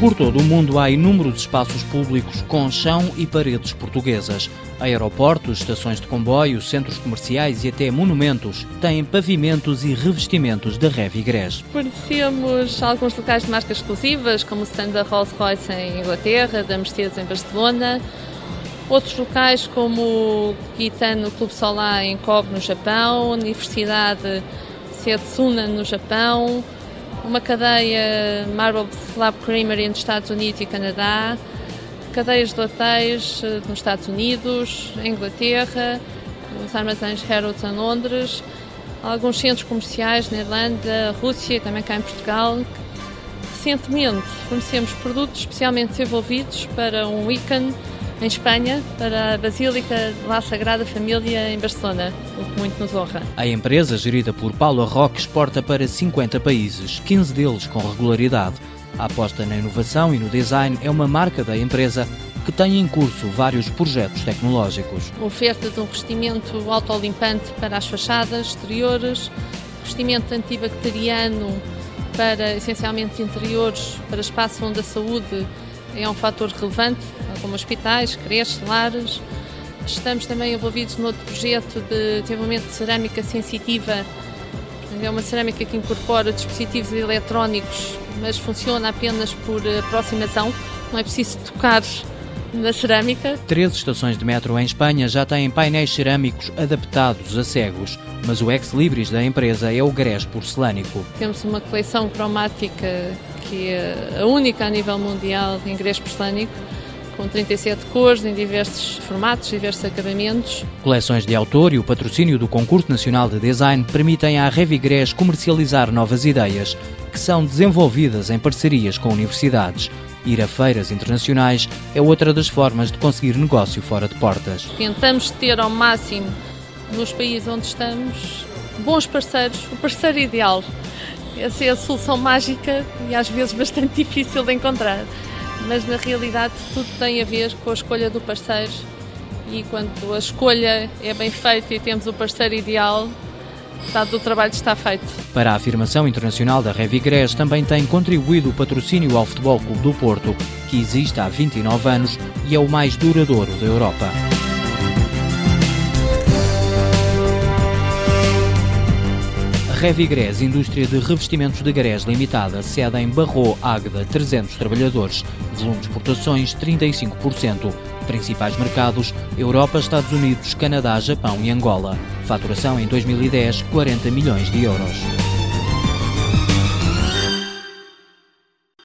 Por todo o mundo há inúmeros espaços públicos com chão e paredes portuguesas. Aeroportos, estações de comboio, centros comerciais e até monumentos têm pavimentos e revestimentos da Revigres. Conhecemos alguns locais de marcas exclusivas, como o stand da Rolls-Royce em Inglaterra, da Mercedes em Barcelona, outros locais como o Gitano Clube Solar em Kobe, no Japão, Universidade Setsuna, no Japão, uma cadeia Marble Slab Creamery nos Estados Unidos e Canadá, cadeias de hotéis eh, nos Estados Unidos, Inglaterra, os armazéns Harrods em Londres, alguns centros comerciais na Irlanda, Rússia e também cá em Portugal. Recentemente fornecemos produtos especialmente desenvolvidos para um weekend em Espanha, para a Basílica de La Sagrada Família em Barcelona, o que muito nos honra. A empresa, gerida por Paulo Roque, exporta para 50 países, 15 deles com regularidade. A aposta na inovação e no design é uma marca da empresa que tem em curso vários projetos tecnológicos. Oferta de um revestimento autolimpante para as fachadas exteriores, revestimento antibacteriano para essencialmente interiores, para espaços onde a saúde é um fator relevante, como hospitais, creches, lares. Estamos também envolvidos noutro projeto de desenvolvimento de cerâmica sensitiva. É uma cerâmica que incorpora dispositivos eletrónicos, mas funciona apenas por aproximação, não é preciso tocar na cerâmica. Três estações de metro em Espanha já têm painéis cerâmicos adaptados a cegos, mas o ex-libris da empresa é o grés porcelânico. Temos uma coleção cromática que é a única a nível mundial em grés porcelânico, com 37 cores, em diversos formatos, diversos acabamentos. Coleções de autor e o patrocínio do Concurso Nacional de Design permitem à Revigres comercializar novas ideias, que são desenvolvidas em parcerias com universidades. Ir a feiras internacionais é outra das formas de conseguir negócio fora de portas. Tentamos ter ao máximo, nos países onde estamos, bons parceiros, o parceiro ideal. Essa é a solução mágica e às vezes bastante difícil de encontrar. Mas na realidade tudo tem a ver com a escolha do parceiro e quando a escolha é bem feita e temos o parceiro ideal, metade do trabalho está feito. Para a afirmação internacional da Revigres também tem contribuído o patrocínio ao Futebol Clube do Porto, que existe há 29 anos e é o mais duradouro da Europa. Revigres, indústria de revestimentos de grés limitada, sede em Barro, Águeda, 300 trabalhadores, volume de exportações 35%. Principais mercados: Europa, Estados Unidos, Canadá, Japão e Angola. Faturação em 2010, 40 milhões de euros.